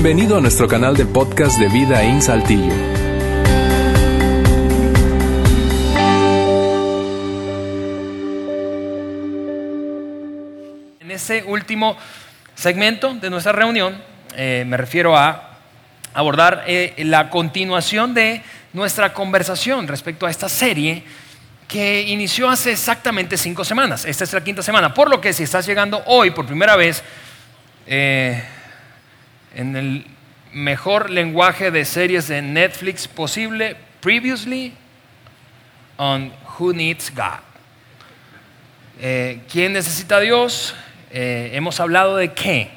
Bienvenido a nuestro canal de podcast de Vida en Saltillo. En este último segmento de nuestra reunión eh, me refiero a abordar eh, la continuación de nuestra conversación respecto a esta serie que inició hace exactamente cinco semanas. Esta es la quinta semana, por lo que si estás llegando hoy por primera vez, eh, en el mejor lenguaje de series de Netflix posible, previously on Who Needs God. Eh, ¿Quién necesita a Dios? Eh, hemos hablado de qué.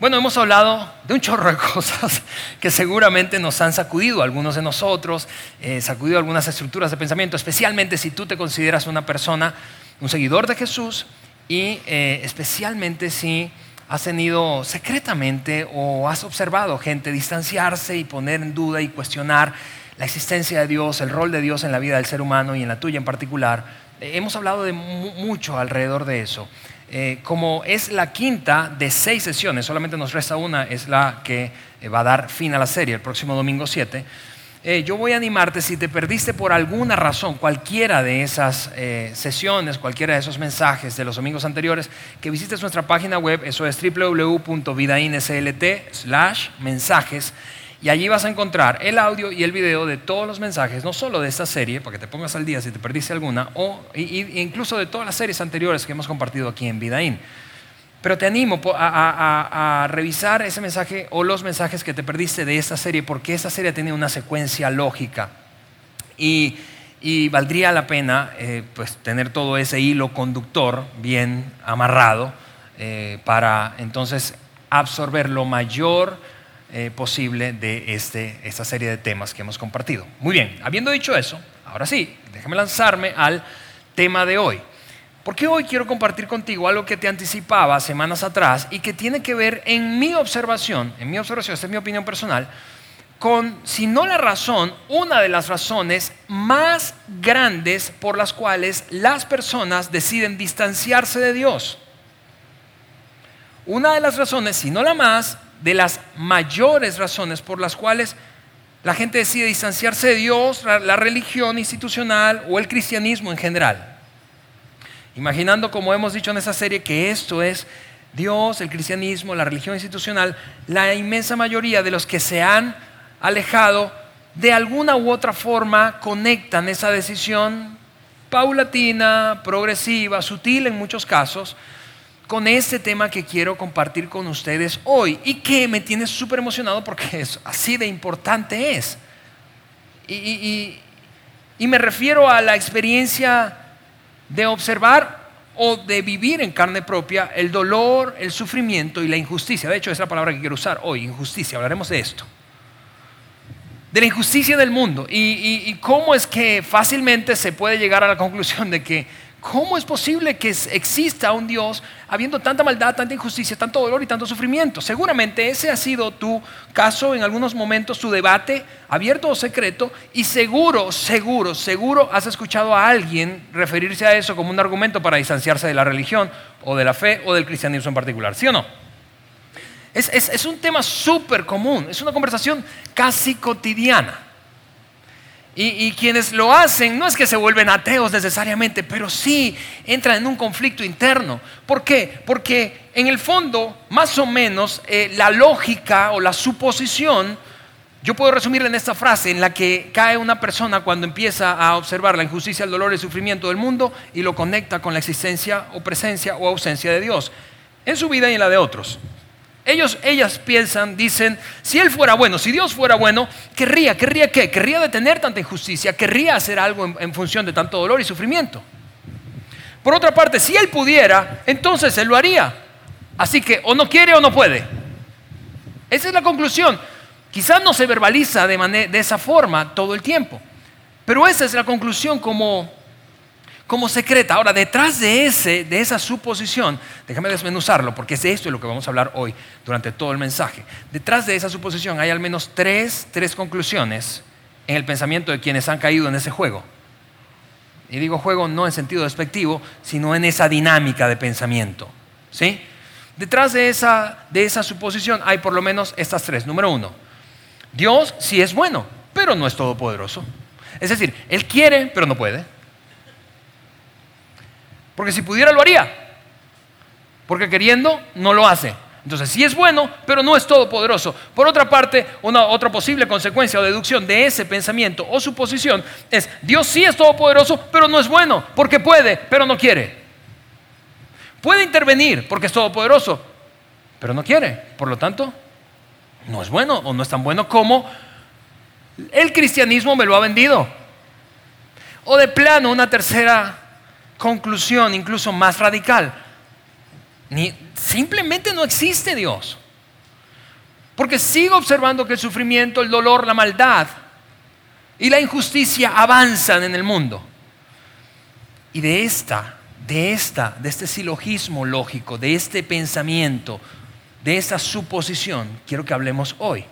Bueno, hemos hablado de un chorro de cosas que seguramente nos han sacudido algunos de nosotros, eh, sacudido algunas estructuras de pensamiento, especialmente si tú te consideras una persona, un seguidor de Jesús y especialmente si has tenido secretamente o has observado gente distanciarse y poner en duda y cuestionar la existencia de Dios, el rol de Dios en la vida del ser humano y en la tuya en particular. Eh, hemos hablado de mucho alrededor de eso. Eh, como es la quinta de seis sesiones, solamente nos resta una, es la que eh, va a dar fin a la serie el próximo domingo 7. Eh, yo voy a animarte, si te perdiste por alguna razón cualquiera de esas eh, sesiones, cualquiera de esos mensajes de los domingos anteriores, que visites nuestra página web, eso es www.vidainslt slash mensajes, y allí vas a encontrar el audio y el video de todos los mensajes, no solo de esta serie, para que te pongas al día si te perdiste alguna, o incluso de todas las series anteriores que hemos compartido aquí en Vidaín. Pero te animo a, revisar ese mensaje o los mensajes que te perdiste de esta serie, porque esta serie tiene una secuencia lógica. Y, valdría la pena eh, pues, tener todo ese hilo conductor bien amarrado eh, para entonces absorber lo mayor eh, posible de este, esta serie de temas que hemos compartido. Muy bien, habiendo dicho eso, ahora sí, déjame lanzarme al tema de hoy. Porque hoy quiero compartir contigo algo que te anticipaba semanas atrás y que tiene que ver en mi observación, en mi observación, esta es mi opinión personal, con, si no la razón, una de las razones más grandes por las cuales las personas deciden distanciarse de Dios. Una de las razones, si no la más, de las mayores razones por las cuales la gente decide distanciarse de Dios, la religión institucional o el cristianismo en general. Imaginando, como hemos dicho en esa serie, que esto es Dios, el cristianismo, la religión institucional, la inmensa mayoría de los que se han alejado, de alguna u otra forma conectan esa decisión paulatina, progresiva, sutil en muchos casos, con este tema que quiero compartir con ustedes hoy y que me tiene súper emocionado porque es así de importante es. Y, y me refiero a la experiencia de observar o de vivir en carne propia el dolor, el sufrimiento y la injusticia. De hecho, es la palabra que quiero usar hoy, injusticia. Hablaremos de esto. De la injusticia del mundo y, cómo es que fácilmente se puede llegar a la conclusión de que ¿Cómo es posible que exista un Dios habiendo tanta maldad, tanta injusticia, tanto dolor y tanto sufrimiento? Seguramente ese ha sido tu caso en algunos momentos, tu debate, abierto o secreto, y seguro, seguro, seguro has escuchado a alguien referirse a eso como un argumento para distanciarse de la religión o de la fe o del cristianismo en particular, ¿sí o no? Es, es un tema súper común, es una conversación casi cotidiana. Y, quienes lo hacen no es que se vuelven ateos necesariamente, pero sí entran en un conflicto interno. ¿Por qué? Porque en el fondo, más o menos, eh, la lógica o la suposición, yo puedo resumirla en esta frase, en la que cae una persona cuando empieza a observar la injusticia, el dolor y el sufrimiento del mundo y lo conecta con la existencia o presencia o ausencia de Dios, en su vida y en la de otros. Ellos, ellas piensan, dicen, si Él fuera bueno, si Dios fuera bueno, querría, querría qué? Querría detener tanta injusticia, querría hacer algo en, función de tanto dolor y sufrimiento. Por otra parte, si Él pudiera, entonces Él lo haría. Así que o no quiere o no puede. Esa es la conclusión. Quizás no se verbaliza de, de esa forma todo el tiempo, pero esa es la conclusión como como secreta. Ahora, detrás de, ese, de esa suposición, déjame desmenuzarlo, porque es de esto de lo que vamos a hablar hoy durante todo el mensaje. Detrás de esa suposición hay al menos tres, tres conclusiones en el pensamiento de quienes han caído en ese juego. Y digo juego no en sentido despectivo, sino en esa dinámica de pensamiento. ¿Sí? Detrás de esa, de esa suposición hay por lo menos estas tres. Número uno, Dios sí es bueno, pero no es todopoderoso. Es decir, Él quiere, pero no puede. Porque si pudiera lo haría. Porque queriendo, no lo hace. Entonces, sí es bueno, pero no es todopoderoso. Por otra parte, una otra posible consecuencia o deducción de ese pensamiento o suposición es, Dios sí es todopoderoso, pero no es bueno, porque puede, pero no quiere. Puede intervenir porque es todopoderoso, pero no quiere. Por lo tanto, no es bueno o no es tan bueno como el cristianismo me lo ha vendido. O de plano, una tercera conclusión, incluso más radical ni, simplemente no existe Dios. Porque sigo observando que el sufrimiento, el dolor, la maldad y la injusticia avanzan en el mundo. Y de esta, de esta, de este silogismo lógico, de este pensamiento, de esta suposición, quiero que hablemos hoy.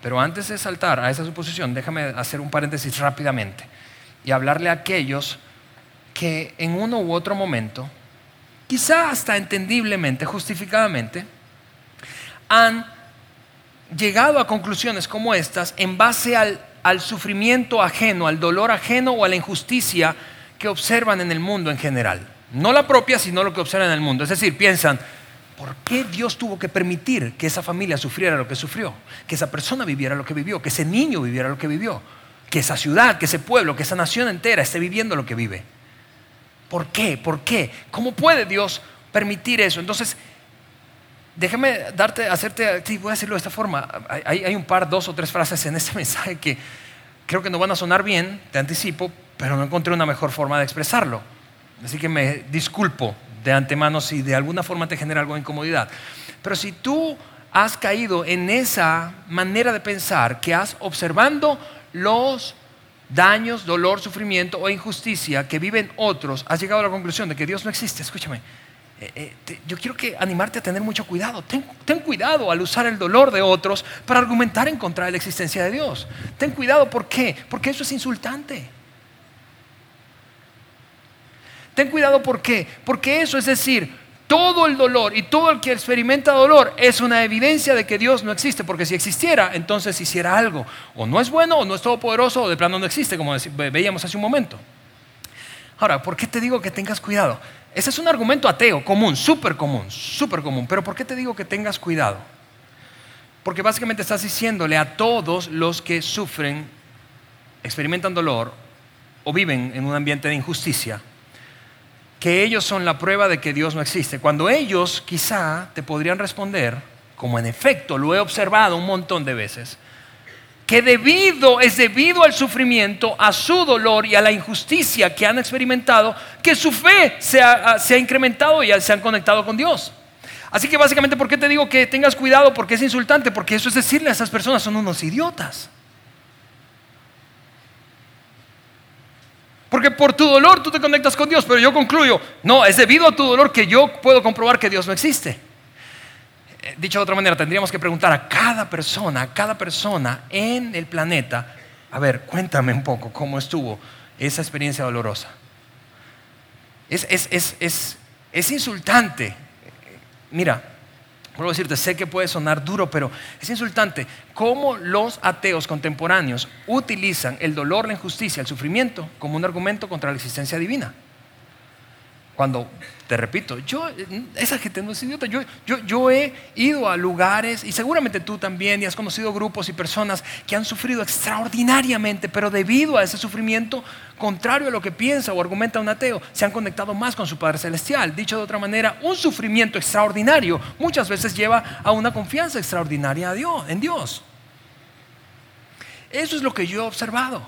Pero antes de saltar a esa suposición, déjame hacer un paréntesis rápidamente y hablarle a aquellos que en uno u otro momento quizá hasta entendiblemente, justificadamente, han llegado a conclusiones como estas en base al, sufrimiento ajeno, al dolor ajeno o a la injusticia que observan en el mundo en general. No la propia, sino lo que observan en el mundo. Es decir, piensan, ¿por qué Dios tuvo que permitir que esa familia sufriera lo que sufrió? Que esa persona viviera lo que vivió, que ese niño viviera lo que vivió, que esa ciudad, que ese pueblo, que esa nación entera esté viviendo lo que vive. ¿Por qué? ¿Por qué? ¿Cómo puede Dios permitir eso? Entonces, déjame darte, hacerte, sí, voy a decirlo de esta forma. Hay, un par, dos o tres frases en este mensaje que creo que no van a sonar bien, te anticipo, pero no encontré una mejor forma de expresarlo. Así que me disculpo de antemano si de alguna forma te genera algo de incomodidad. Pero si tú has caído en esa manera de pensar que has observando los daños, dolor, sufrimiento o injusticia que viven otros, has llegado a la conclusión de que Dios no existe. Escúchame, eh, eh, yo quiero que animarte a tener mucho cuidado. Ten, ten, cuidado al usar el dolor de otros para argumentar en contra de la existencia de Dios. Ten cuidado, ¿por qué? Porque eso es insultante. Ten cuidado, ¿por qué? Porque eso es decir, todo el dolor y todo el que experimenta dolor es una evidencia de que Dios no existe, porque si existiera, entonces hiciera algo. O no es bueno, o no es todopoderoso, o de plano no existe, como veíamos hace un momento. Ahora, ¿por qué te digo que tengas cuidado? Ese es un argumento ateo, común, súper común, súper común. Pero ¿por qué te digo que tengas cuidado? Porque básicamente estás diciéndole a todos los que sufren, experimentan dolor o viven en un ambiente de injusticia, que ellos son la prueba de que Dios no existe. Cuando ellos quizá te podrían responder, como en efecto lo he observado un montón de veces, que debido es debido al sufrimiento, a su dolor y a la injusticia que han experimentado, que su fe se ha, se ha incrementado y se han conectado con Dios. Así que básicamente, ¿por qué te digo que tengas cuidado? Porque es insultante, porque eso es decirle a esas personas son unos idiotas. Porque por tu dolor tú te conectas con Dios, pero yo concluyo, no, es debido a tu dolor que yo puedo comprobar que Dios no existe. Eh, dicho de otra manera, tendríamos que preguntar a cada persona, a cada persona en el planeta, a ver, cuéntame un poco cómo estuvo esa experiencia dolorosa. Es, es insultante. Mira, Vuelvo a decirte, sé que puede sonar duro, pero es insultante cómo los ateos contemporáneos utilizan el dolor, la injusticia, el sufrimiento como un argumento contra la existencia divina. Cuando, te repito, yo, esa gente no es idiota, yo, yo, yo he ido a lugares, y seguramente tú también, y has conocido grupos y personas que han sufrido extraordinariamente, pero debido a ese sufrimiento, contrario a lo que piensa o argumenta un ateo, se han conectado más con su Padre Celestial. Dicho de otra manera, un sufrimiento extraordinario muchas veces lleva a una confianza extraordinaria en Dios. Eso es lo que yo he observado.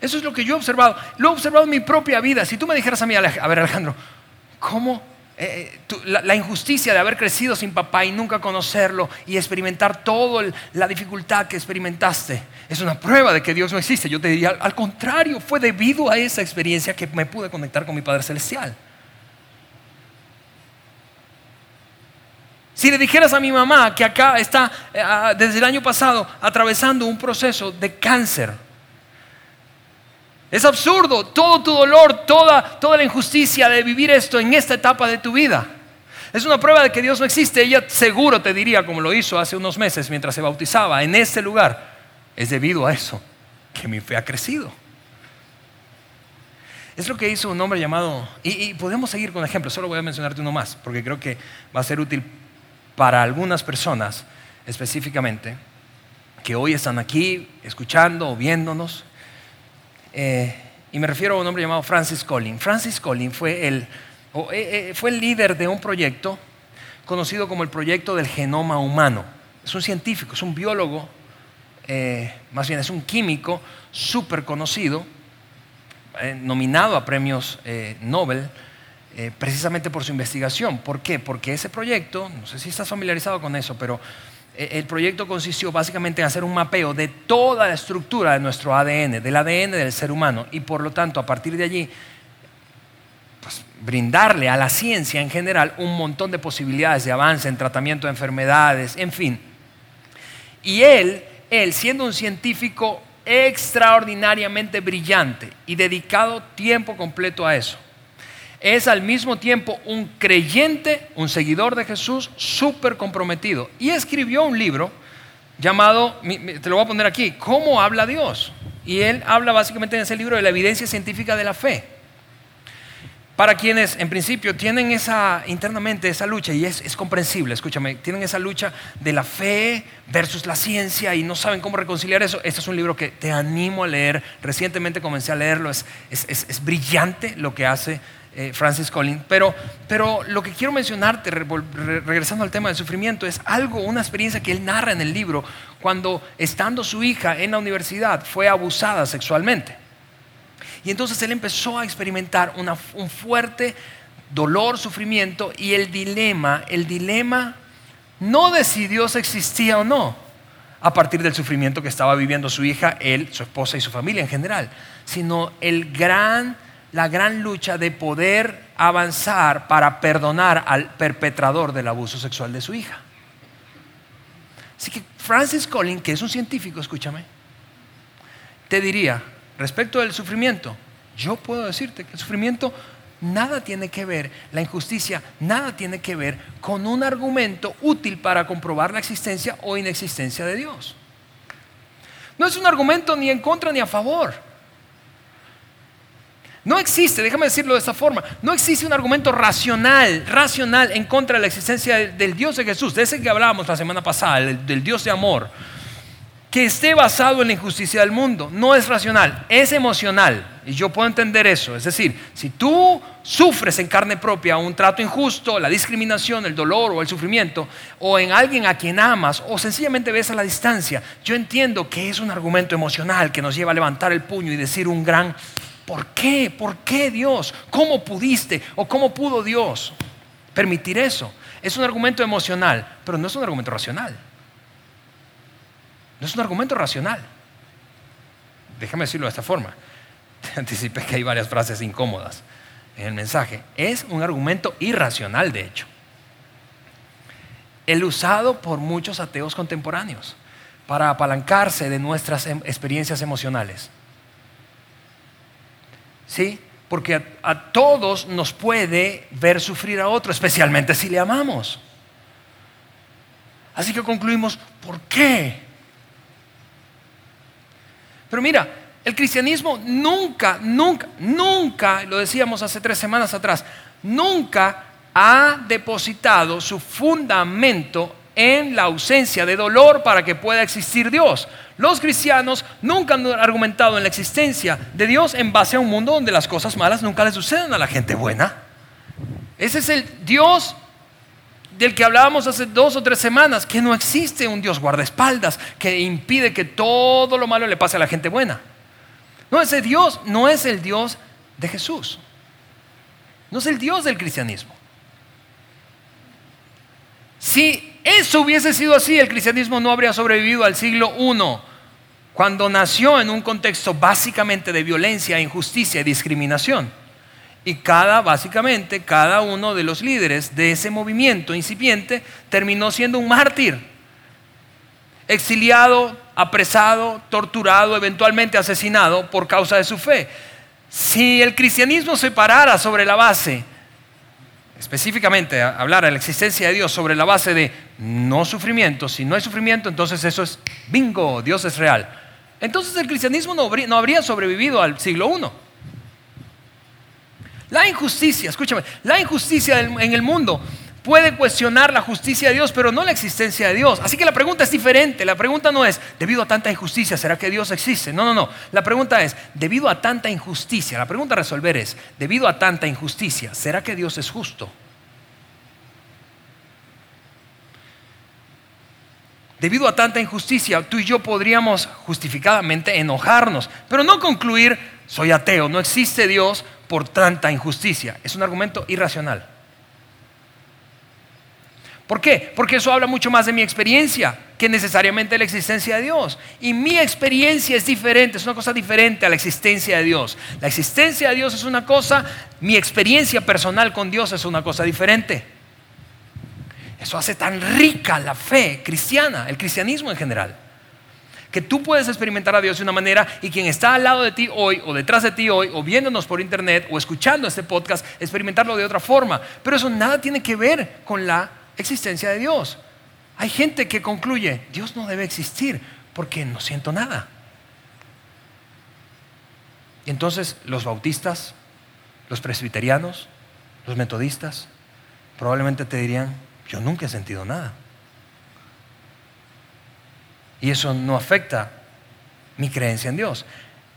Eso es lo que yo he observado. Lo he observado en mi propia vida. Si tú me dijeras a mí, a ver Alejandro, ¿cómo eh, eh, la, injusticia de haber crecido sin papá y nunca conocerlo y experimentar toda la dificultad que experimentaste es una prueba de que Dios no existe? Yo te diría, al contrario, fue debido a esa experiencia que me pude conectar con mi Padre Celestial. Si le dijeras a mi mamá que acá está eh, desde el año pasado atravesando un proceso de cáncer, es absurdo todo tu dolor, toda, toda la injusticia de vivir esto en esta etapa de tu vida. Es una prueba de que Dios no existe. Ella seguro te diría, como lo hizo hace unos meses mientras se bautizaba, en este lugar. Es debido a eso que mi fe ha crecido. Es lo que hizo un hombre llamado, y, podemos seguir con ejemplos, solo voy a mencionarte uno más, porque creo que va a ser útil para algunas personas específicamente, que hoy están aquí escuchando o viéndonos. Eh, y me refiero a un hombre llamado Francis Collins. Francis Collins fue el, eh, eh, fue el líder de un proyecto conocido como el proyecto del genoma humano. Es un científico, es un biólogo, más bien es un químico súper conocido eh, nominado a premios eh, Nobel eh, precisamente por su investigación. ¿Por qué? Porque ese proyecto, no sé si estás familiarizado con eso, pero el proyecto consistió básicamente en hacer un mapeo de toda la estructura de nuestro ADN, del ADN del ser humano, y por lo tanto a partir de allí pues, brindarle a la ciencia en general un montón de posibilidades de avance en tratamiento de enfermedades, en fin. Y él, él siendo un científico extraordinariamente brillante y dedicado tiempo completo a eso. Es al mismo tiempo un creyente, un seguidor de Jesús, súper comprometido. Y escribió un libro llamado, te lo voy a poner aquí, ¿Cómo habla Dios? Y él habla básicamente en ese libro de la evidencia científica de la fe para quienes en principio tienen esa internamente esa lucha, y es, comprensible, escúchame, tienen esa lucha de la fe versus la ciencia y no saben cómo reconciliar eso, este es un libro que te animo a leer, recientemente comencé a leerlo, es, brillante lo que hace eh, Francis Collins, pero, pero lo que quiero mencionarte, regresando al tema del sufrimiento, es algo, una experiencia que él narra en el libro, cuando estando su hija en la universidad fue abusada sexualmente. Y entonces él empezó a experimentar un fuerte dolor, sufrimiento y el dilema, el dilema no de si Dios existía o no a partir del sufrimiento que estaba viviendo su hija, él, su esposa y su familia en general, sino el gran, la gran lucha de poder avanzar para perdonar al perpetrador del abuso sexual de su hija. Así que Francis Collins, que es un científico, escúchame, te diría, respecto del sufrimiento, yo puedo decirte que el sufrimiento nada tiene que ver, la injusticia nada tiene que ver con un argumento útil para comprobar la existencia o inexistencia de Dios. No es un argumento ni en contra ni a favor. No existe, déjame decirlo de esta forma, no existe un argumento racional, racional en contra de la existencia del, Dios de Jesús, de ese que hablábamos la semana pasada, del Dios de amor que esté basado en la injusticia del mundo. No es racional, es emocional. Y yo puedo entender eso. Es decir, si tú sufres en carne propia un trato injusto, la discriminación, el dolor o el sufrimiento, o en alguien a quien amas, o sencillamente ves a la distancia, yo entiendo que es un argumento emocional que nos lleva a levantar el puño y decir un gran, ¿por qué? ¿Por qué Dios? ¿Cómo pudiste? ¿O cómo pudo Dios permitir eso? Es un argumento emocional, pero no es un argumento racional. No es un argumento racional. Déjame decirlo de esta forma. Te anticipé que hay varias frases incómodas en el mensaje. Es un argumento irracional, de hecho. El usado por muchos ateos contemporáneos para apalancarse de nuestras em, experiencias emocionales. ¿Sí? Porque a, a todos nos puede ver sufrir a otro, especialmente si le amamos. Así que concluimos, ¿por qué? Pero mira, el cristianismo nunca, nunca, nunca, lo decíamos hace tres semanas atrás, nunca ha depositado su fundamento en la ausencia de dolor para que pueda existir Dios. Los cristianos nunca han argumentado en la existencia de Dios en base a un mundo donde las cosas malas nunca le suceden a la gente buena. Ese es el Dios del que hablábamos hace dos o tres semanas, que no existe un Dios guardaespaldas que impide que todo lo malo le pase a la gente buena. No, ese Dios no es el Dios de Jesús. No es el Dios del cristianismo. Si eso hubiese sido así, el cristianismo no habría sobrevivido al siglo I, cuando nació en un contexto básicamente de violencia, injusticia y discriminación. Y cada, básicamente, cada uno de los líderes de ese movimiento incipiente terminó siendo un mártir. Exiliado, apresado, torturado, eventualmente asesinado por causa de su fe. Si el cristianismo se parara sobre la base específicamente hablar de la existencia de Dios sobre la base de no sufrimiento, si no hay sufrimiento, entonces eso es bingo, Dios es real. Entonces el cristianismo no habría, sobrevivido al siglo I. La injusticia, escúchame, la injusticia en el mundo puede cuestionar la justicia de Dios, pero no la existencia de Dios. Así que la pregunta es diferente. La pregunta no es, debido a tanta injusticia, ¿será que Dios existe? No, no, no. La pregunta es, debido a tanta injusticia, la pregunta a resolver es, debido a tanta injusticia, ¿será que Dios es justo? Debido a tanta injusticia, tú y yo podríamos justificadamente enojarnos, pero no concluir, soy ateo, no existe Dios por tanta injusticia. Es un argumento irracional. ¿Por qué? Porque eso habla mucho más de mi experiencia que necesariamente de la existencia de Dios. Y mi experiencia es diferente, es una cosa diferente a la existencia de Dios. La existencia de Dios es una cosa, mi experiencia personal con Dios es una cosa diferente. Eso hace tan rica la fe cristiana, el cristianismo en general. Que tú puedes experimentar a Dios de una manera y quien está al lado de ti hoy o detrás de ti hoy o viéndonos por internet o escuchando este podcast, experimentarlo de otra forma. Pero eso nada tiene que ver con la existencia de Dios. Hay gente que concluye, Dios no debe existir porque no siento nada. Y entonces los bautistas, los presbiterianos, los metodistas, probablemente te dirían, yo nunca he sentido nada. Y eso no afecta mi creencia en Dios.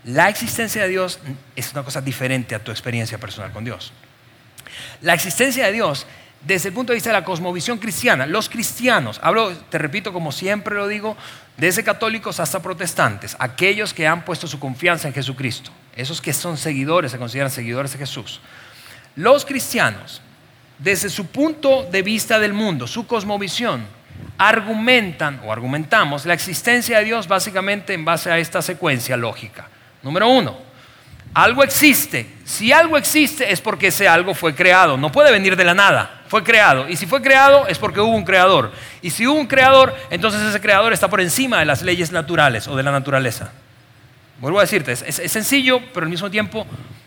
La existencia de Dios es una cosa diferente a tu experiencia personal con Dios. La existencia de Dios desde el punto de vista de la cosmovisión cristiana, los cristianos, hablo, te repito como siempre lo digo, desde católicos hasta protestantes, aquellos que han puesto su confianza en Jesucristo, esos que son seguidores, se consideran seguidores de Jesús. Los cristianos, desde su punto de vista del mundo, su cosmovisión, argumentan o argumentamos la existencia de Dios básicamente en base a esta secuencia lógica. Número uno, algo existe. Si algo existe es porque ese algo fue creado. No puede venir de la nada. Fue creado. Y si fue creado es porque hubo un creador. Y si hubo un creador, entonces ese creador está por encima de las leyes naturales o de la naturaleza. Vuelvo a decirte, es, sencillo, pero al mismo tiempo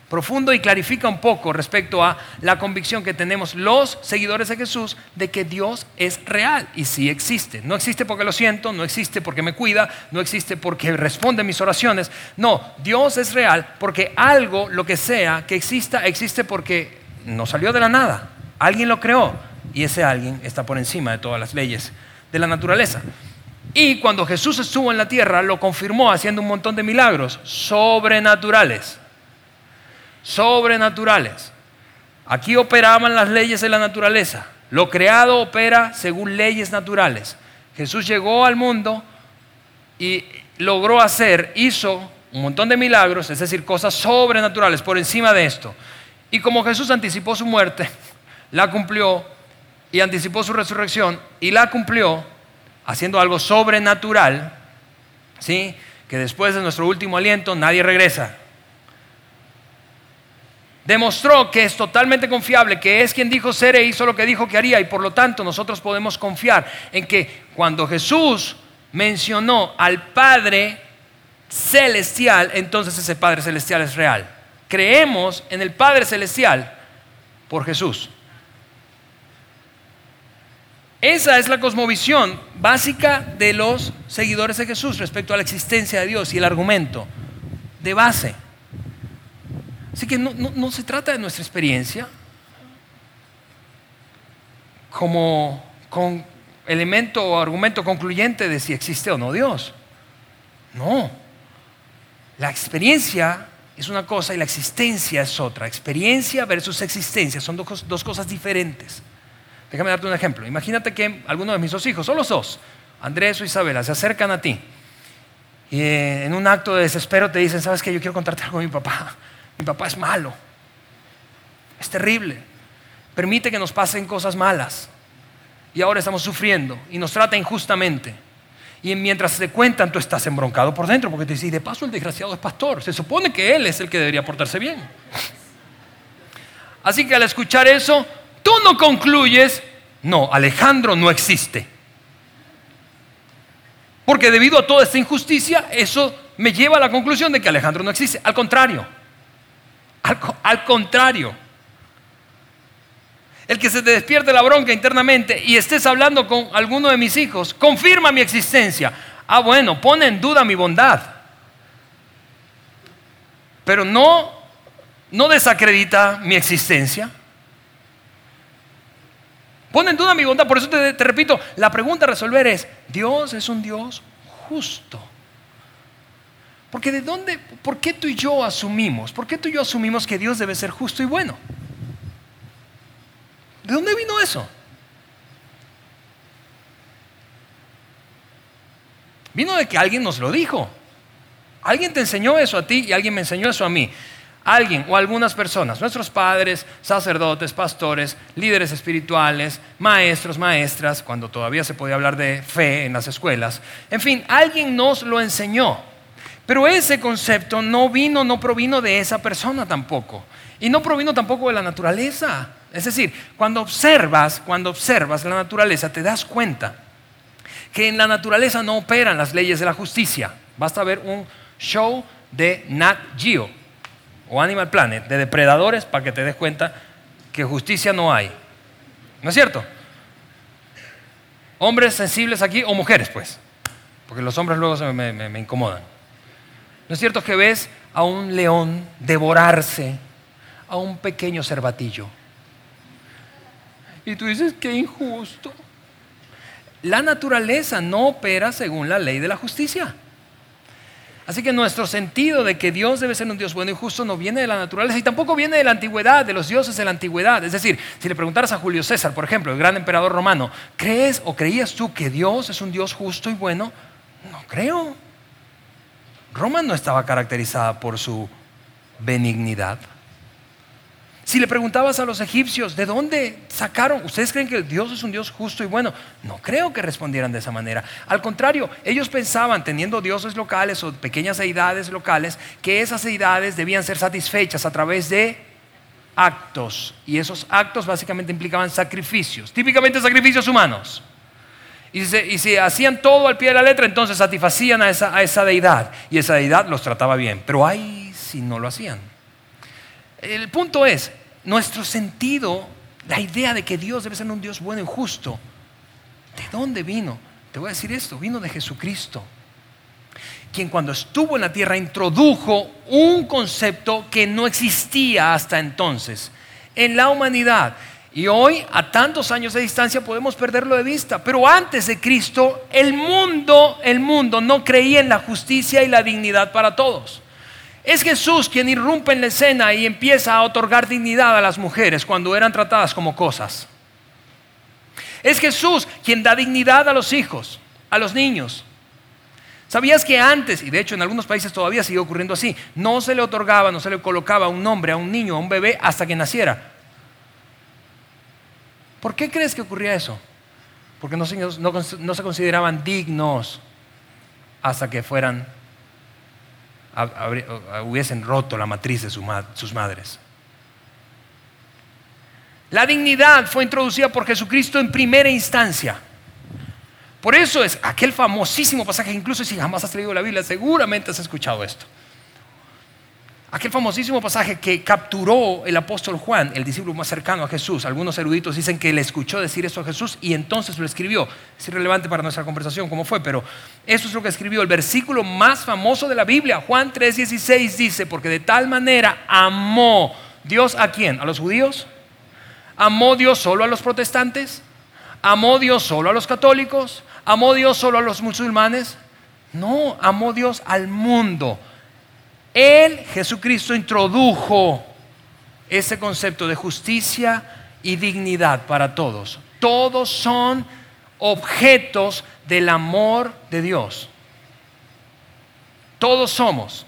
profundo y clarifica un poco respecto a la convicción que tenemos los seguidores de Jesús de que Dios es real y sí existe. No existe porque lo siento, no existe porque me cuida, no existe porque responde a mis oraciones. No, Dios es real porque algo, lo que sea que exista, existe porque no salió de la nada. Alguien lo creó y ese alguien está por encima de todas las leyes de la naturaleza. Y cuando Jesús estuvo en la tierra, lo confirmó haciendo un montón de milagros sobrenaturales sobrenaturales. Aquí operaban las leyes de la naturaleza. Lo creado opera según leyes naturales. Jesús llegó al mundo y logró hacer, hizo un montón de milagros, es decir, cosas sobrenaturales por encima de esto. Y como Jesús anticipó su muerte, la cumplió y anticipó su resurrección y la cumplió haciendo algo sobrenatural, ¿sí? que después de nuestro último aliento nadie regresa demostró que es totalmente confiable, que es quien dijo ser e hizo lo que dijo que haría y por lo tanto nosotros podemos confiar en que cuando Jesús mencionó al Padre celestial, entonces ese Padre celestial es real. Creemos en el Padre celestial por Jesús. Esa es la cosmovisión básica de los seguidores de Jesús respecto a la existencia de Dios y el argumento de base. Así que no, se trata de nuestra experiencia como con elemento o argumento concluyente de si existe o no Dios. No. La experiencia es una cosa y la existencia es otra. Experiencia versus existencia son dos, dos cosas diferentes. Déjame darte un ejemplo. Imagínate que alguno de mis dos hijos, son los dos, Andrés o Isabela, se acercan a ti y eh, en un acto de desespero te dicen, ¿sabes qué? Yo quiero contarte algo mi papá. Mi papá es malo. Es terrible. Permite que nos pasen cosas malas. Y ahora estamos sufriendo y nos trata injustamente. Y mientras te cuentan, tú estás embroncado por dentro porque te dices, de paso el desgraciado es pastor. Se supone que él es el que debería portarse bien. Así que al escuchar eso, tú no concluyes, no, Alejandro no existe. Porque debido a toda esta injusticia, eso me lleva a la conclusión de que Alejandro no existe. Al contrario, al, contrario, el que se te despierte la bronca internamente y estés hablando con alguno de mis hijos, confirma mi existencia. Ah, bueno, pone en duda mi bondad. Pero no, no desacredita mi existencia. Pone en duda mi bondad. Por eso te, te repito, la pregunta a resolver es, ¿Dios es un Dios justo? Porque de dónde, ¿por qué tú y yo asumimos? ¿Por qué tú y yo asumimos que Dios debe ser justo y bueno? ¿De dónde vino eso? Vino de que alguien nos lo dijo. Alguien te enseñó eso a ti y alguien me enseñó eso a mí. Alguien o algunas personas, nuestros padres, sacerdotes, pastores, líderes espirituales, maestros, maestras, cuando todavía se podía hablar de fe en las escuelas. En fin, alguien nos lo enseñó. Pero ese concepto no vino, no provino de esa persona tampoco. Y no provino tampoco de la naturaleza. Es decir, cuando observas, cuando observas la naturaleza, te das cuenta que en la naturaleza no operan las leyes de la justicia. Basta ver un show de Nat Geo o Animal Planet de depredadores para que te des cuenta que justicia no hay. ¿No es cierto? Hombres sensibles aquí o mujeres, pues, porque los hombres luego me, me incomodan. ¿No es cierto que ves a un león devorarse a un pequeño cervatillo? Y tú dices, qué injusto. La naturaleza no opera según la ley de la justicia. Así que nuestro sentido de que Dios debe ser un Dios bueno y justo no viene de la naturaleza y tampoco viene de la antigüedad, de los dioses de la antigüedad. Es decir, si le preguntaras a Julio César, por ejemplo, el gran emperador romano, ¿crees o creías tú que Dios es un Dios justo y bueno? No creo. Roma no estaba caracterizada por su benignidad. Si le preguntabas a los egipcios, ¿de dónde sacaron? ¿Ustedes creen que Dios es un Dios justo y bueno? No creo que respondieran de esa manera. Al contrario, ellos pensaban, teniendo dioses locales o pequeñas deidades locales, que esas deidades debían ser satisfechas a través de actos. Y esos actos básicamente implicaban sacrificios, típicamente sacrificios humanos. Y si, hacían todo al pie de la letra, entonces satisfacían a esa, a esa deidad. Y esa deidad los trataba bien. Pero ahí si no lo hacían. El punto es, nuestro sentido, la idea de que Dios debe ser un Dios bueno y justo, ¿de dónde vino? Te voy a decir esto, vino de Jesucristo, quien cuando estuvo en la tierra introdujo un concepto que no existía hasta entonces en la humanidad. Y hoy, a tantos años de distancia, podemos perderlo de vista. Pero antes de Cristo, el mundo, el mundo no creía en la justicia y la dignidad para todos. Es Jesús quien irrumpe en la escena y empieza a otorgar dignidad a las mujeres cuando eran tratadas como cosas. Es Jesús quien da dignidad a los hijos, a los niños. ¿Sabías que antes, y de hecho en algunos países todavía sigue ocurriendo así, no se le otorgaba, no se le colocaba un nombre a un niño, a un bebé, hasta que naciera? ¿Por qué crees que ocurría eso? Porque no se, no se consideraban dignos hasta que fueran hubiesen roto la matriz de sus madres. La dignidad fue introducida por Jesucristo en primera instancia. Por eso es aquel famosísimo pasaje, incluso si jamás has leído la Biblia, seguramente has escuchado esto. Aquel famosísimo pasaje que capturó el apóstol Juan, el discípulo más cercano a Jesús. Algunos eruditos dicen que le escuchó decir eso a Jesús y entonces lo escribió. Es irrelevante para nuestra conversación cómo fue, pero eso es lo que escribió. El versículo más famoso de la Biblia, Juan 3:16 dice, porque de tal manera amó Dios a quién? ¿A los judíos? ¿Amó Dios solo a los protestantes? ¿Amó Dios solo a los católicos? ¿Amó Dios solo a los musulmanes? No, amó Dios al mundo él, Jesucristo, introdujo ese concepto de justicia y dignidad para todos. Todos son objetos del amor de Dios. Todos somos.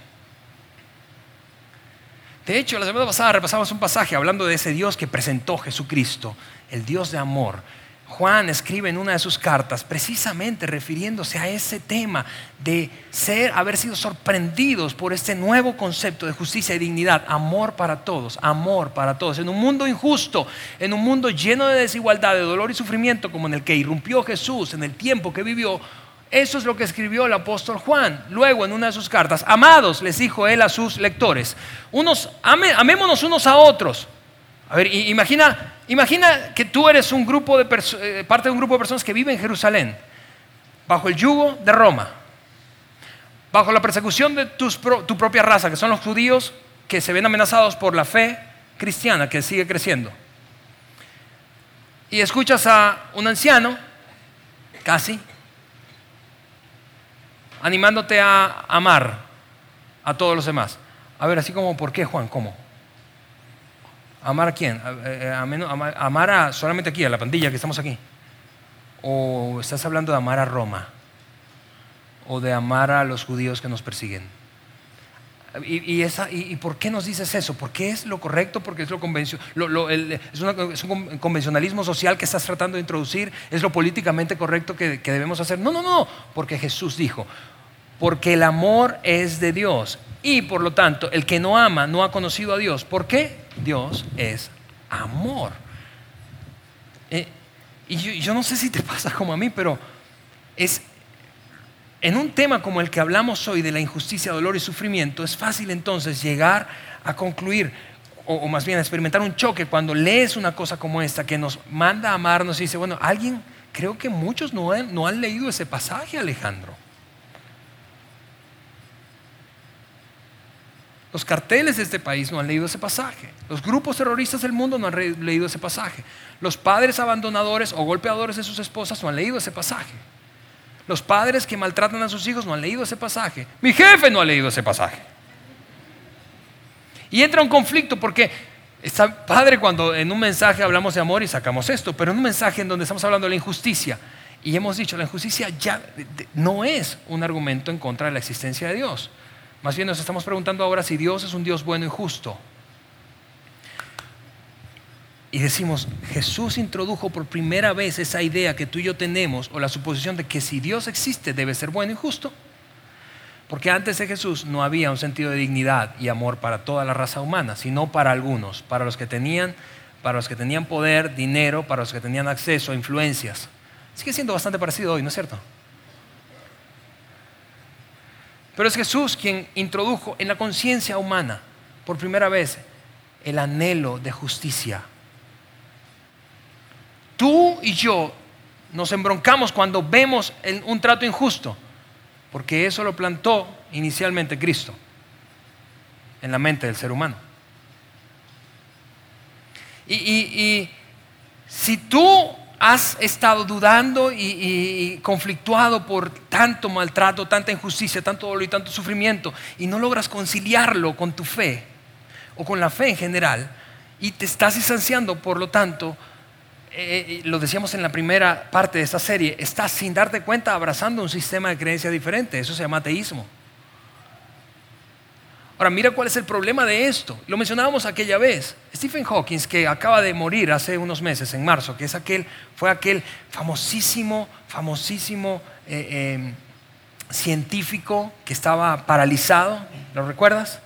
De hecho, la semana pasada repasamos un pasaje hablando de ese Dios que presentó Jesucristo, el Dios de amor. Juan escribe en una de sus cartas precisamente refiriéndose a ese tema de ser, haber sido sorprendidos por este nuevo concepto de justicia y dignidad, amor para todos, amor para todos. En un mundo injusto, en un mundo lleno de desigualdad, de dolor y sufrimiento como en el que irrumpió Jesús, en el tiempo que vivió, eso es lo que escribió el apóstol Juan. Luego, en una de sus cartas, amados, les dijo él a sus lectores, unos, amémonos unos a otros A ver, imagina, imagina que tú eres un grupo de eh, parte de un grupo de personas que vive en Jerusalén, bajo el yugo de Roma, bajo la persecución de tu propia raza, que son los judíos que se ven amenazados por la fe cristiana que sigue creciendo. Y escuchas a un anciano, casi, animándote a amar a todos los demás. A ver, así como, ¿por qué, Juan? ¿Cómo? ¿Amar a quién? Eh, ¿Amar a solamente aquí, a la pandilla que estamos aquí? ¿O estás hablando de amar a Roma? ¿O de amar a los judíos que nos persiguen? Y, por qué nos dices eso? ¿Porque es lo correcto? ¿Porque es, lo lo, es, un convencionalismo social que estás tratando de introducir? ¿Es lo políticamente correcto que, que debemos hacer? No, no, no, porque Jesús dijo, porque el amor es de Dios y por lo tanto el que no ama no ha conocido a Dios. ¿Por qué? Dios es amor. Eh, y yo, no sé si te pasa como a mí, pero es en un tema como el que hablamos hoy de la injusticia, dolor y sufrimiento, es fácil entonces llegar a concluir, o, más bien a experimentar un choque cuando lees una cosa como esta que nos manda a amarnos y dice, bueno, alguien, creo que muchos no no han leído ese pasaje, Alejandro. Los carteles de este país no han leído ese pasaje. Los grupos terroristas del mundo no han leído ese pasaje. Los padres abandonadores o golpeadores de sus esposas no han leído ese pasaje. Los padres que maltratan a sus hijos no han leído ese pasaje. Mi jefe no ha leído ese pasaje. Y entra un conflicto porque está padre cuando en un mensaje hablamos de amor y sacamos esto, pero en un mensaje en donde estamos hablando de la injusticia y hemos dicho la injusticia ya no es un argumento en contra de la existencia de Dios. Más bien nos estamos preguntando ahora si Dios es un Dios bueno y justo. Y decimos, Jesús introdujo por primera vez esa idea que tú y yo tenemos, o la suposición de que si Dios existe debe ser bueno y justo. Porque antes de Jesús no había un sentido de dignidad y amor para toda la raza humana, sino para algunos, para los que tenían, para los que tenían poder, dinero, para los que tenían acceso influencias. Sigue siendo bastante parecido hoy, ¿no es cierto? Pero es Jesús quien introdujo en la conciencia humana por primera vez el anhelo de justicia. Tú y yo nos embroncamos cuando vemos un trato injusto, porque eso lo plantó inicialmente Cristo en la mente del ser humano. Y, y si tú has estado dudando y, conflictuado por tanto maltrato, tanta injusticia, tanto dolor y tanto sufrimiento, y no logras conciliarlo con tu fe o con la fe en general, y te estás distanciando, por lo tanto, eh, eh, lo decíamos en la primera parte de esta serie, estás sin darte cuenta abrazando un sistema de creencia diferente, eso se llama ateísmo. Ahora, mira cuál es el problema de esto. Lo mencionábamos aquella vez. Stephen Hawking, que acaba de morir hace unos meses, en marzo, que es aquel, fue aquel famosísimo, famosísimo eh, em, científico que estaba paralizado, ¿lo recuerdas?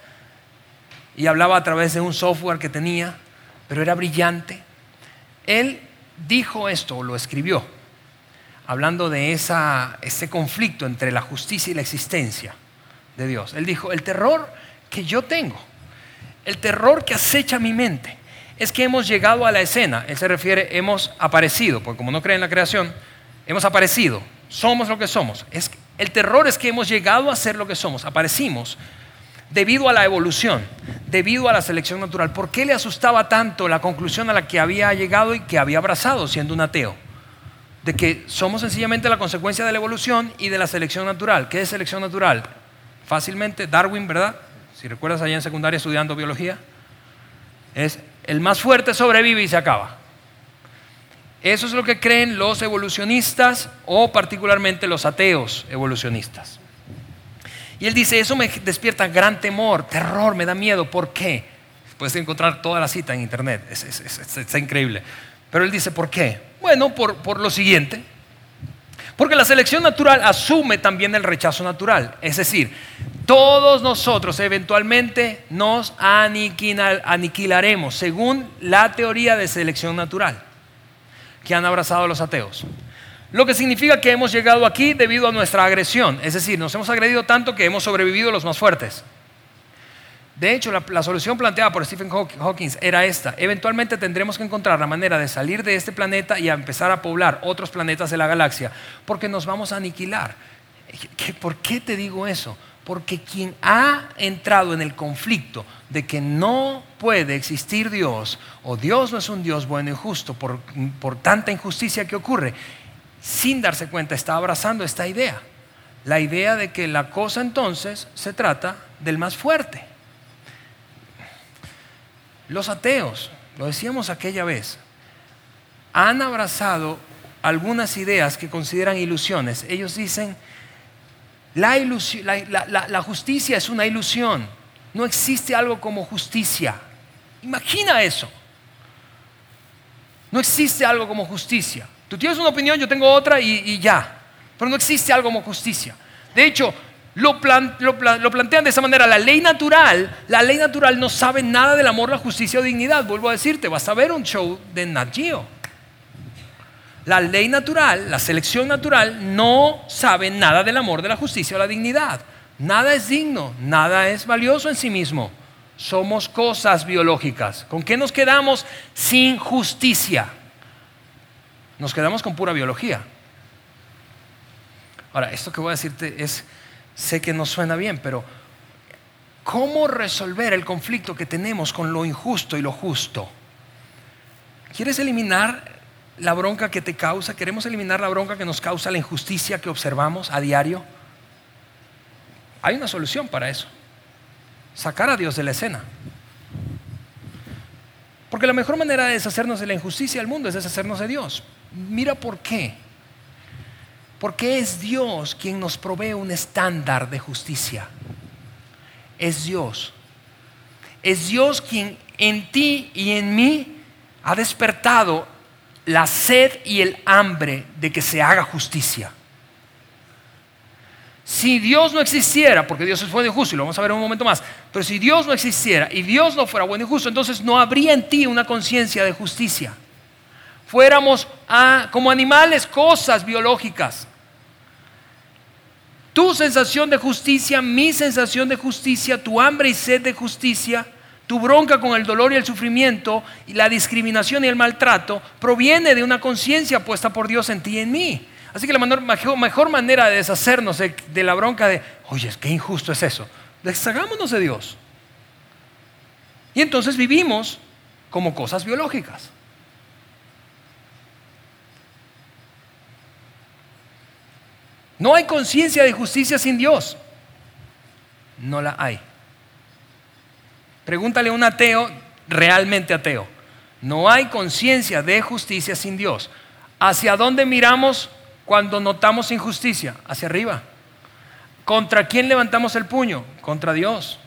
Y hablaba a través de un software que tenía, pero era brillante. Él dijo esto, o lo escribió, hablando de ese conflicto entre la justicia y la existencia de Dios. Él dijo, el terror que yo tengo, el terror que acecha mi mente, es que hemos llegado a la escena. Él se refiere, hemos aparecido, porque como no cree en la creación, hemos aparecido, somos lo que somos. Es, el terror es que hemos llegado a ser lo que somos, aparecimos debido a la evolución, debido a la selección natural. ¿Por qué le asustaba tanto la conclusión a la que había llegado y que había abrazado siendo un ateo? De que somos sencillamente la consecuencia de la evolución y de la selección natural. ¿Qué es selección natural? Fácilmente, Darwin, ¿verdad? Si recuerdas allá en secundaria estudiando biología, es el más fuerte sobrevive y se acaba. Eso es lo que creen los evolucionistas o particularmente los ateos evolucionistas. Y él dice, eso me despierta gran temor, terror, me da miedo. ¿Por qué? Puedes encontrar toda la cita en internet, es, increíble. Pero él dice, ¿por qué? Bueno, por, por lo siguiente. Porque la selección natural asume también el rechazo natural. Es decir, todos nosotros eventualmente nos aniquilaremos según la teoría de selección natural que han abrazado los ateos. Lo que significa que hemos llegado aquí debido a nuestra agresión, es decir, nos hemos agredido tanto que hemos sobrevivido los más fuertes. De hecho, la, solución planteada por Stephen Hawking era esta. Eventualmente tendremos que encontrar la manera de salir de este planeta y empezar a poblar otros planetas de la galaxia, porque nos vamos a aniquilar. ¿Por qué te digo eso? Porque quien ha entrado en el conflicto de que no puede existir Dios, o Dios no es un Dios bueno y justo por, por tanta injusticia que ocurre, sin darse cuenta está abrazando esta idea. La idea de que la cosa entonces se trata del más fuerte. Los ateos, lo decíamos aquella vez, han abrazado algunas ideas que consideran ilusiones. Ellos dicen, la, la, justicia es una ilusión, no existe algo como justicia. Imagina eso. No existe algo como justicia. Tú tienes una opinión, yo tengo otra y ya. Pero no existe algo como justicia. De hecho, lo, plantean de esa manera. La ley natural, la ley natural no sabe nada del amor, la justicia o dignidad. Vuelvo a decirte, vas a ver un show de Nat Geo. La ley natural, la selección natural, no sabe nada del amor, de la justicia o la dignidad. Nada es digno, nada es valioso en sí mismo. Somos cosas biológicas. ¿Con qué nos quedamos sin justicia? Nos quedamos con pura biología. Ahora, esto que voy a decirte es Sé que no suena bien, pero ¿cómo resolver el conflicto que tenemos con lo injusto y lo justo? ¿Quieres eliminar la bronca que te causa? ¿Queremos eliminar la bronca que nos causa la injusticia que observamos a diario? Hay una solución para eso. Sacar a Dios de la escena. Porque la mejor manera de deshacernos de la injusticia del mundo es deshacernos de Dios. Mira por qué. Porque es Dios quien nos provee un estándar de justicia. Es Dios. Es Dios quien en ti y en mí ha despertado la sed y el hambre de que se haga justicia. Si Dios no existiera, porque Dios es bueno y justo, y lo vamos a ver en un momento más, pero si Dios no existiera y Dios no fuera bueno y justo, entonces no habría en ti una conciencia de justicia. Fuéramos a, como animales, cosas biológicas. Tu sensación de justicia, mi sensación de justicia, tu hambre y sed de justicia, tu bronca con el dolor y el sufrimiento y la discriminación y el maltrato proviene de una conciencia puesta por Dios en ti y en mí. Así que la mejor, manera de deshacernos de, la bronca de, oye, qué injusto es eso, deshagámonos de Dios. Y entonces vivimos como cosas biológicas. No hay conciencia de justicia sin Dios. No la hay. Pregúntale a un ateo, realmente ateo. No hay conciencia de justicia sin Dios. ¿Hacia dónde miramos cuando notamos injusticia? Hacia arriba. ¿Contra quién levantamos el puño? Contra Dios.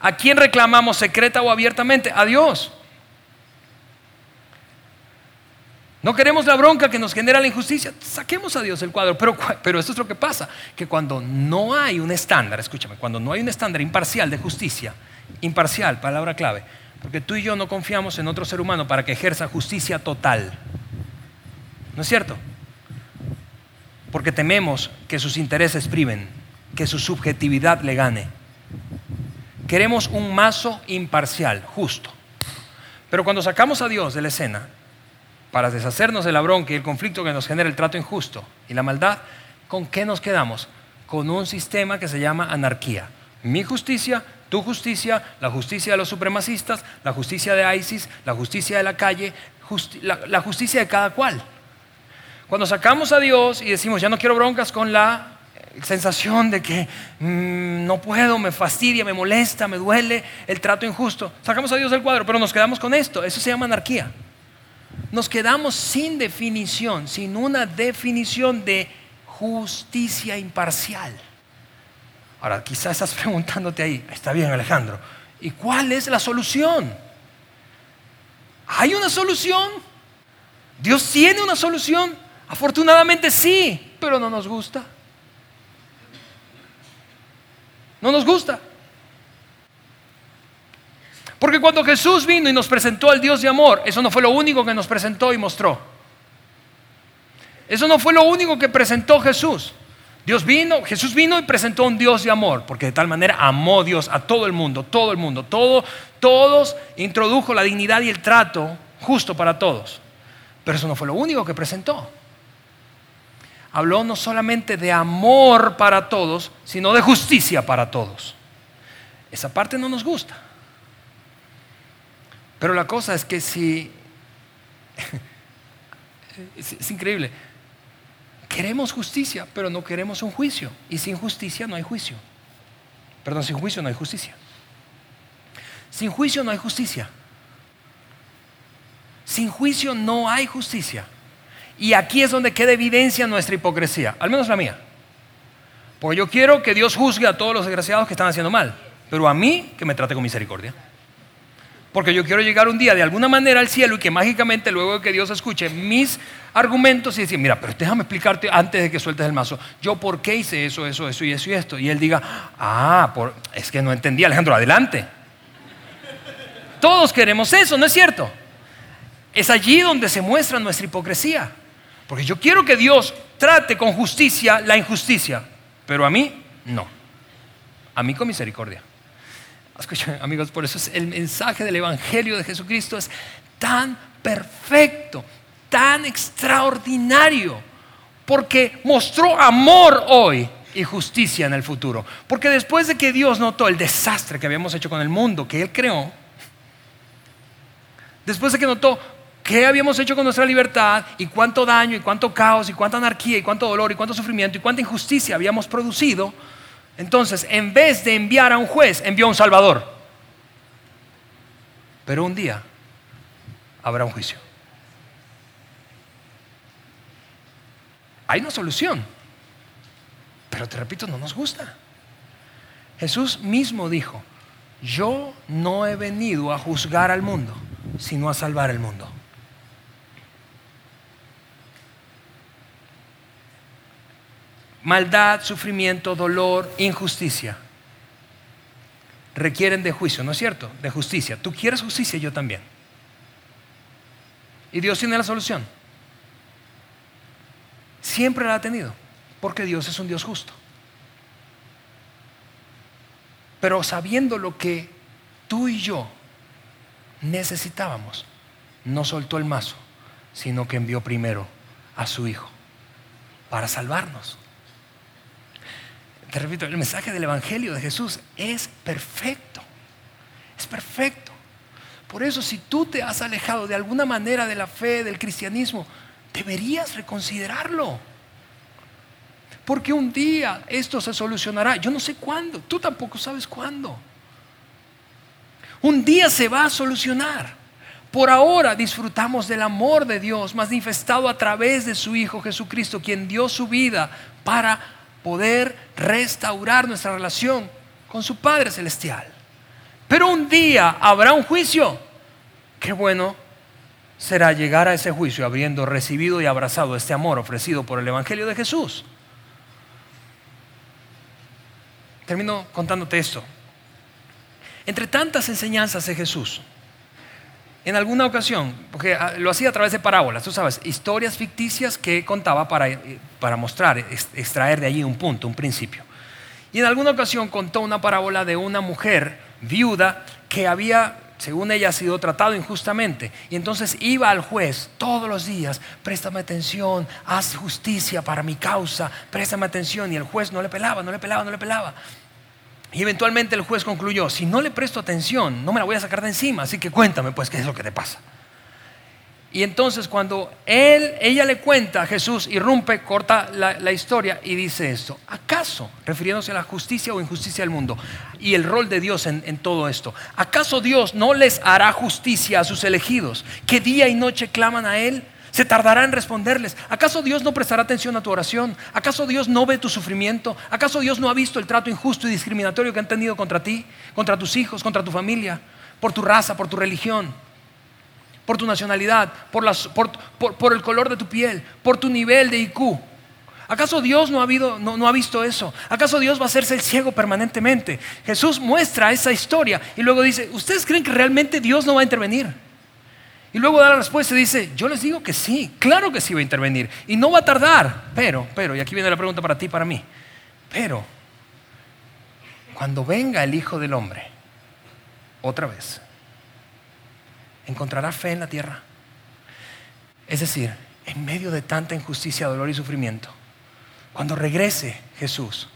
¿A quién reclamamos secreta o abiertamente? A Dios. No queremos la bronca que nos genera la injusticia. Saquemos a Dios del cuadro. Pero, pero esto es lo que pasa, que cuando no hay un estándar, escúchame, cuando no hay un estándar imparcial de justicia, imparcial, palabra clave, porque tú y yo no confiamos en otro ser humano para que ejerza justicia total. ¿No es cierto? Porque tememos que sus intereses priven, que su subjetividad le gane. Queremos un mazo imparcial, justo. Pero cuando sacamos a Dios de la escena, para deshacernos de la bronca y el conflicto que nos genera el trato injusto y la maldad, ¿con qué nos quedamos? Con un sistema que se llama anarquía. Mi justicia, tu justicia, la justicia de los supremacistas, la justicia de ISIS, la justicia de la calle, la, justicia de cada cual. Cuando sacamos a Dios y decimos, ya no quiero broncas con la sensación de que mm, no puedo, me fastidia, me molesta, me duele el trato injusto, sacamos a Dios del cuadro, pero nos quedamos con esto. Eso se llama anarquía nos quedamos sin definición, sin una definición de justicia imparcial. Ahora, quizás estás preguntándote ahí, está bien Alejandro, ¿y cuál es la solución? ¿Hay una solución? ¿Dios tiene una solución? Afortunadamente sí, pero no nos gusta. No nos gusta. Porque cuando Jesús vino y nos presentó al Dios de amor, eso no fue lo único que nos presentó y mostró. Eso no fue lo único que presentó Jesús. Dios vino, Jesús vino y presentó un Dios de amor, porque de tal manera amó Dios a todo el mundo, todo el mundo, todo, todos introdujo la dignidad y el trato justo para todos. Pero eso no fue lo único que presentó. Habló no solamente de amor para todos, sino de justicia para todos. Esa parte no nos gusta. Pero la cosa es que si... es, increíble. Queremos justicia, pero no queremos un juicio. Y sin justicia no hay juicio. Perdón, sin juicio no hay justicia. Sin juicio no hay justicia. Sin juicio no hay justicia. Y aquí es donde queda evidencia nuestra hipocresía, al menos la mía. Porque yo quiero que Dios juzgue a todos los desgraciados que están haciendo mal, pero a mí que me trate con misericordia. Porque yo quiero llegar un día de alguna manera al cielo y que mágicamente luego de que Dios escuche mis argumentos y decir, mira, pero déjame explicarte antes de que sueltes el mazo, yo por qué hice eso, eso, eso y eso y esto. Y él diga, ah, es que no entendí, Alejandro, adelante. Todos queremos eso, ¿no es cierto? Es allí donde se muestra nuestra hipocresía. Porque yo quiero que Dios trate con justicia la injusticia, pero a mí no. A mí con misericordia. Escuchen, amigos, por eso es el mensaje del Evangelio de Jesucristo es tan perfecto, tan extraordinario, porque mostró amor hoy y justicia en el futuro. Porque después de que Dios notó el desastre que habíamos hecho con el mundo que Él creó, después de que notó qué habíamos hecho con nuestra libertad y cuánto daño y cuánto caos y cuánta anarquía y cuánto dolor y cuánto sufrimiento y cuánta injusticia habíamos producido, entonces, en vez de enviar a un juez, envió a un salvador. Pero un día habrá un juicio. Hay una solución. Pero te repito, no nos gusta. Jesús mismo dijo, yo no he venido a juzgar al mundo, sino a salvar el mundo. Maldad, sufrimiento, dolor, injusticia. Requieren de juicio, ¿no es cierto? De justicia. Tú quieres justicia, yo también. Y Dios tiene la solución. Siempre la ha tenido, porque Dios es un Dios justo. Pero sabiendo lo que tú y yo necesitábamos, no soltó el mazo, sino que envió primero a su Hijo para salvarnos te repito, el mensaje del Evangelio de Jesús es perfecto. Es perfecto. Por eso si tú te has alejado de alguna manera de la fe, del cristianismo, deberías reconsiderarlo. Porque un día esto se solucionará. Yo no sé cuándo, tú tampoco sabes cuándo. Un día se va a solucionar. Por ahora disfrutamos del amor de Dios manifestado a través de su Hijo Jesucristo, quien dio su vida para poder restaurar nuestra relación con su Padre Celestial. Pero un día habrá un juicio. Qué bueno será llegar a ese juicio habiendo recibido y abrazado este amor ofrecido por el Evangelio de Jesús. Termino contándote esto. Entre tantas enseñanzas de Jesús, en alguna ocasión, porque ah, lo hacía a través de parábolas, tú sabes, historias ficticias que contaba para, eh, para mostrar, extraer de allí un punto, un principio. Y en alguna ocasión contó una parábola de una mujer viuda que había, según ella, sido tratado injustamente. Y entonces iba al juez todos los días, préstame atención, haz justicia para mi causa, préstame atención. Y el juez no le pelaba, no le pelaba, no le pelaba. Y eventualmente el juez concluyó, si no le presto atención, no me la voy a sacar de encima, así que cuéntame pues qué es lo que te pasa. Y entonces cuando él, ella le cuenta Jesús, irrumpe, corta la, historia y dice esto, ¿acaso, refiriéndose a la justicia o injusticia del mundo y el rol de Dios en todo esto, ¿acaso Dios no les hará justicia a sus elegidos que día y noche claman a Él? ¿Se tardará en responderles? ¿Acaso Dios no prestará atención a tu oración? ¿Acaso Dios no ve tu sufrimiento? ¿Acaso Dios no ha visto el trato injusto y discriminatorio que han tenido contra ti, contra tus hijos, contra tu familia, por tu raza, por tu religión, por tu nacionalidad, por, el color de tu piel, por tu nivel de IQ? ¿Acaso Dios no ha, no ha visto eso? ¿Acaso Dios va a hacerse el ciego permanentemente? Jesús muestra esa historia y luego dice, ¿ustedes creen que realmente Dios no va a intervenir? Y luego da la respuesta y dice, yo les digo que sí, claro que sí va a intervenir. Y no va a tardar. Pero, pero, y aquí viene la pregunta para ti para mí. Pero, cuando venga el Hijo del Hombre, otra vez, ¿encontrará fe en la tierra? Es decir, en medio de tanta injusticia, dolor y sufrimiento, cuando regrese Jesús,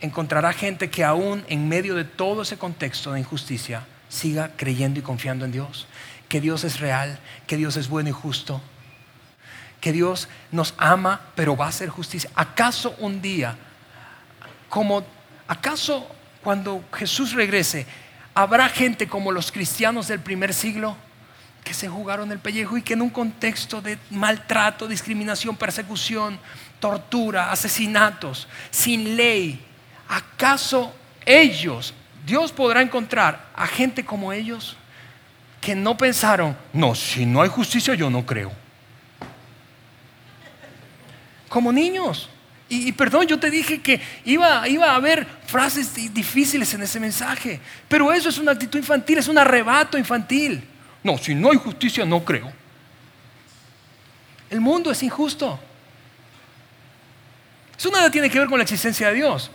encontrará gente que aún en medio de todo ese contexto de injusticia siga creyendo y confiando en Dios, que Dios es real, que Dios es bueno y justo, que Dios nos ama, pero va a hacer justicia. ¿Acaso un día, como, acaso cuando Jesús regrese, habrá gente como los cristianos del primer siglo? que se jugaron el pellejo y que en un contexto de maltrato, discriminación, persecución, tortura, asesinatos, sin ley, ¿acaso ellos, Dios podrá encontrar a gente como ellos que no pensaron, no, si no hay justicia yo no creo? Como niños. Y, perdón, yo te dije que iba, iba a haber frases difíciles en ese mensaje, pero eso es una actitud infantil, es un arrebato infantil. No, si no hay justicia, no creo. El mundo es injusto. Eso nada tiene que ver con la existencia de Dios.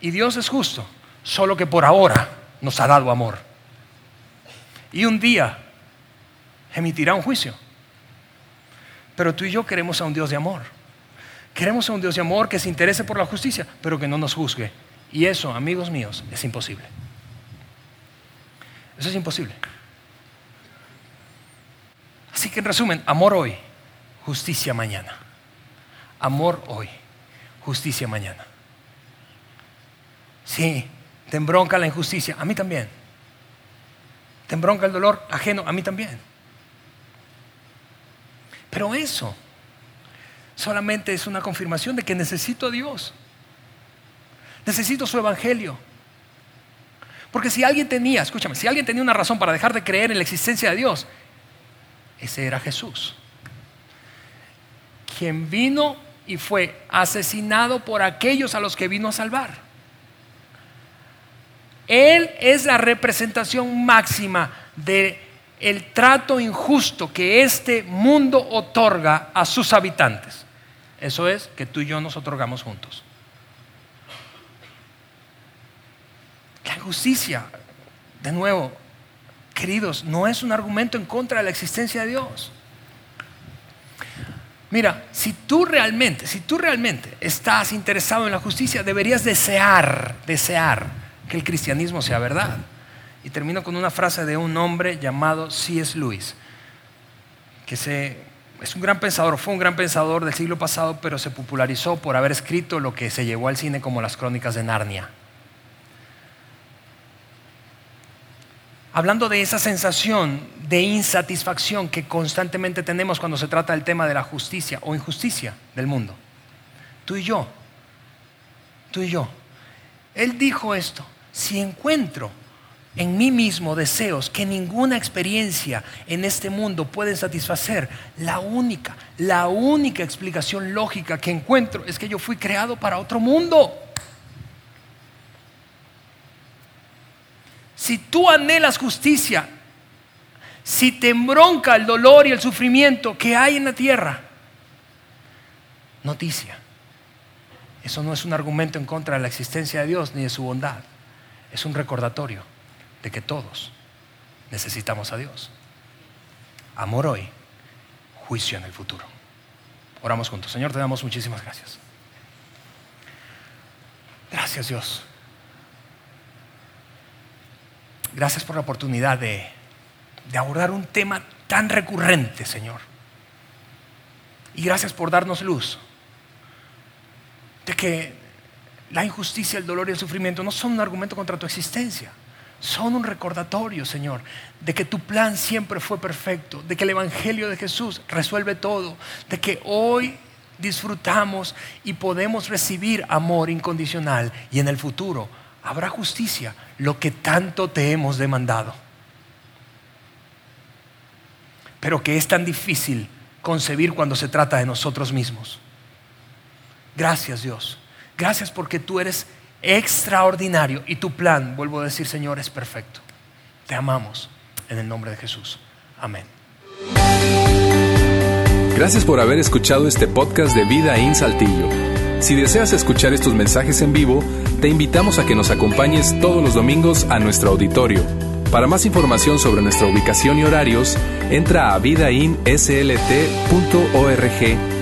Y Dios es justo, solo que por ahora nos ha dado amor. Y un día emitirá un juicio. Pero tú y yo queremos a un Dios de amor. Queremos a un Dios de amor que se interese por la justicia, pero que no nos juzgue. Y eso, amigos míos, es imposible. Eso es imposible. Así que en resumen, amor hoy, justicia mañana. Amor hoy, justicia mañana. Sí, te embronca la injusticia, a mí también. Te embronca el dolor ajeno, a mí también. Pero eso solamente es una confirmación de que necesito a Dios. Necesito su evangelio. Porque si alguien tenía, escúchame, si alguien tenía una razón para dejar de creer en la existencia de Dios, ese era Jesús. Quien vino y fue asesinado por aquellos a los que vino a salvar. Él es la representación máxima de el trato injusto que este mundo otorga a sus habitantes. Eso es que tú y yo nos otorgamos juntos. La justicia, de nuevo, queridos, no es un argumento en contra de la existencia de Dios. Mira, si tú realmente, si tú realmente estás interesado en la justicia, deberías desear, desear que el cristianismo sea verdad. Y termino con una frase de un hombre llamado C.S. Lewis, que es un gran pensador, fue un gran pensador del siglo pasado, pero se popularizó por haber escrito lo que se llevó al cine como las crónicas de Narnia. hablando de esa sensación de insatisfacción que constantemente tenemos cuando se trata del tema de la justicia o injusticia del mundo. Tú y yo, tú y yo. Él dijo esto, si encuentro en mí mismo deseos que ninguna experiencia en este mundo puede satisfacer, la única, la única explicación lógica que encuentro es que yo fui creado para otro mundo. Si tú anhelas justicia, si te embronca el dolor y el sufrimiento que hay en la tierra, noticia. Eso no es un argumento en contra de la existencia de Dios ni de su bondad. Es un recordatorio de que todos necesitamos a Dios. Amor hoy, juicio en el futuro. Oramos juntos. Señor, te damos muchísimas gracias. Gracias Dios Gracias por la oportunidad de, abordar un tema tan recurrente, Señor. Y gracias por darnos luz de que la injusticia, el dolor y el sufrimiento no son un argumento contra tu existencia. Son un recordatorio, Señor, de que tu plan siempre fue perfecto, de que el Evangelio de Jesús resuelve todo, de que hoy disfrutamos y podemos recibir amor incondicional y en el futuro habrá justicia, lo que tanto te hemos demandado. Pero que es tan difícil concebir cuando se trata de nosotros mismos. Gracias Dios. Gracias porque tú eres extraordinario y tu plan, vuelvo a decir Señor, es perfecto. Te amamos en el nombre de Jesús. Amén. Gracias por haber escuchado este podcast de Vida en Saltillo. Si deseas escuchar estos mensajes en vivo, te invitamos a que nos acompañes todos los domingos a nuestro auditorio. Para más información sobre nuestra ubicación y horarios, entra a vidainslt.org